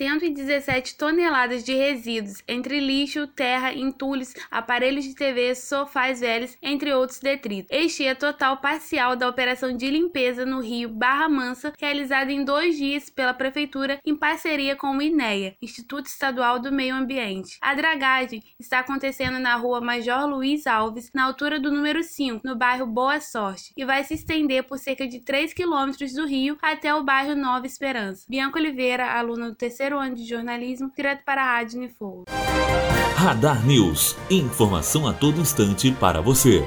117 toneladas de resíduos, entre lixo, terra, entulhos, aparelhos de TV, sofás velhos, entre outros detritos. Este é total parcial da operação de limpeza no rio Barra Mansa, realizada em dois dias pela Prefeitura em parceria com o INEA, Instituto Estadual do Meio Ambiente. A dragagem está acontecendo na rua Major Luiz Alves, na altura do número 5, no bairro Boa Sorte, e vai se estender por cerca de 3 quilômetros do rio até o bairro Nova Esperança. Bianca Oliveira, aluna do terceiro terceiro ano de jornalismo, direto para a Rádio. Radar News. Informação a todo instante para você.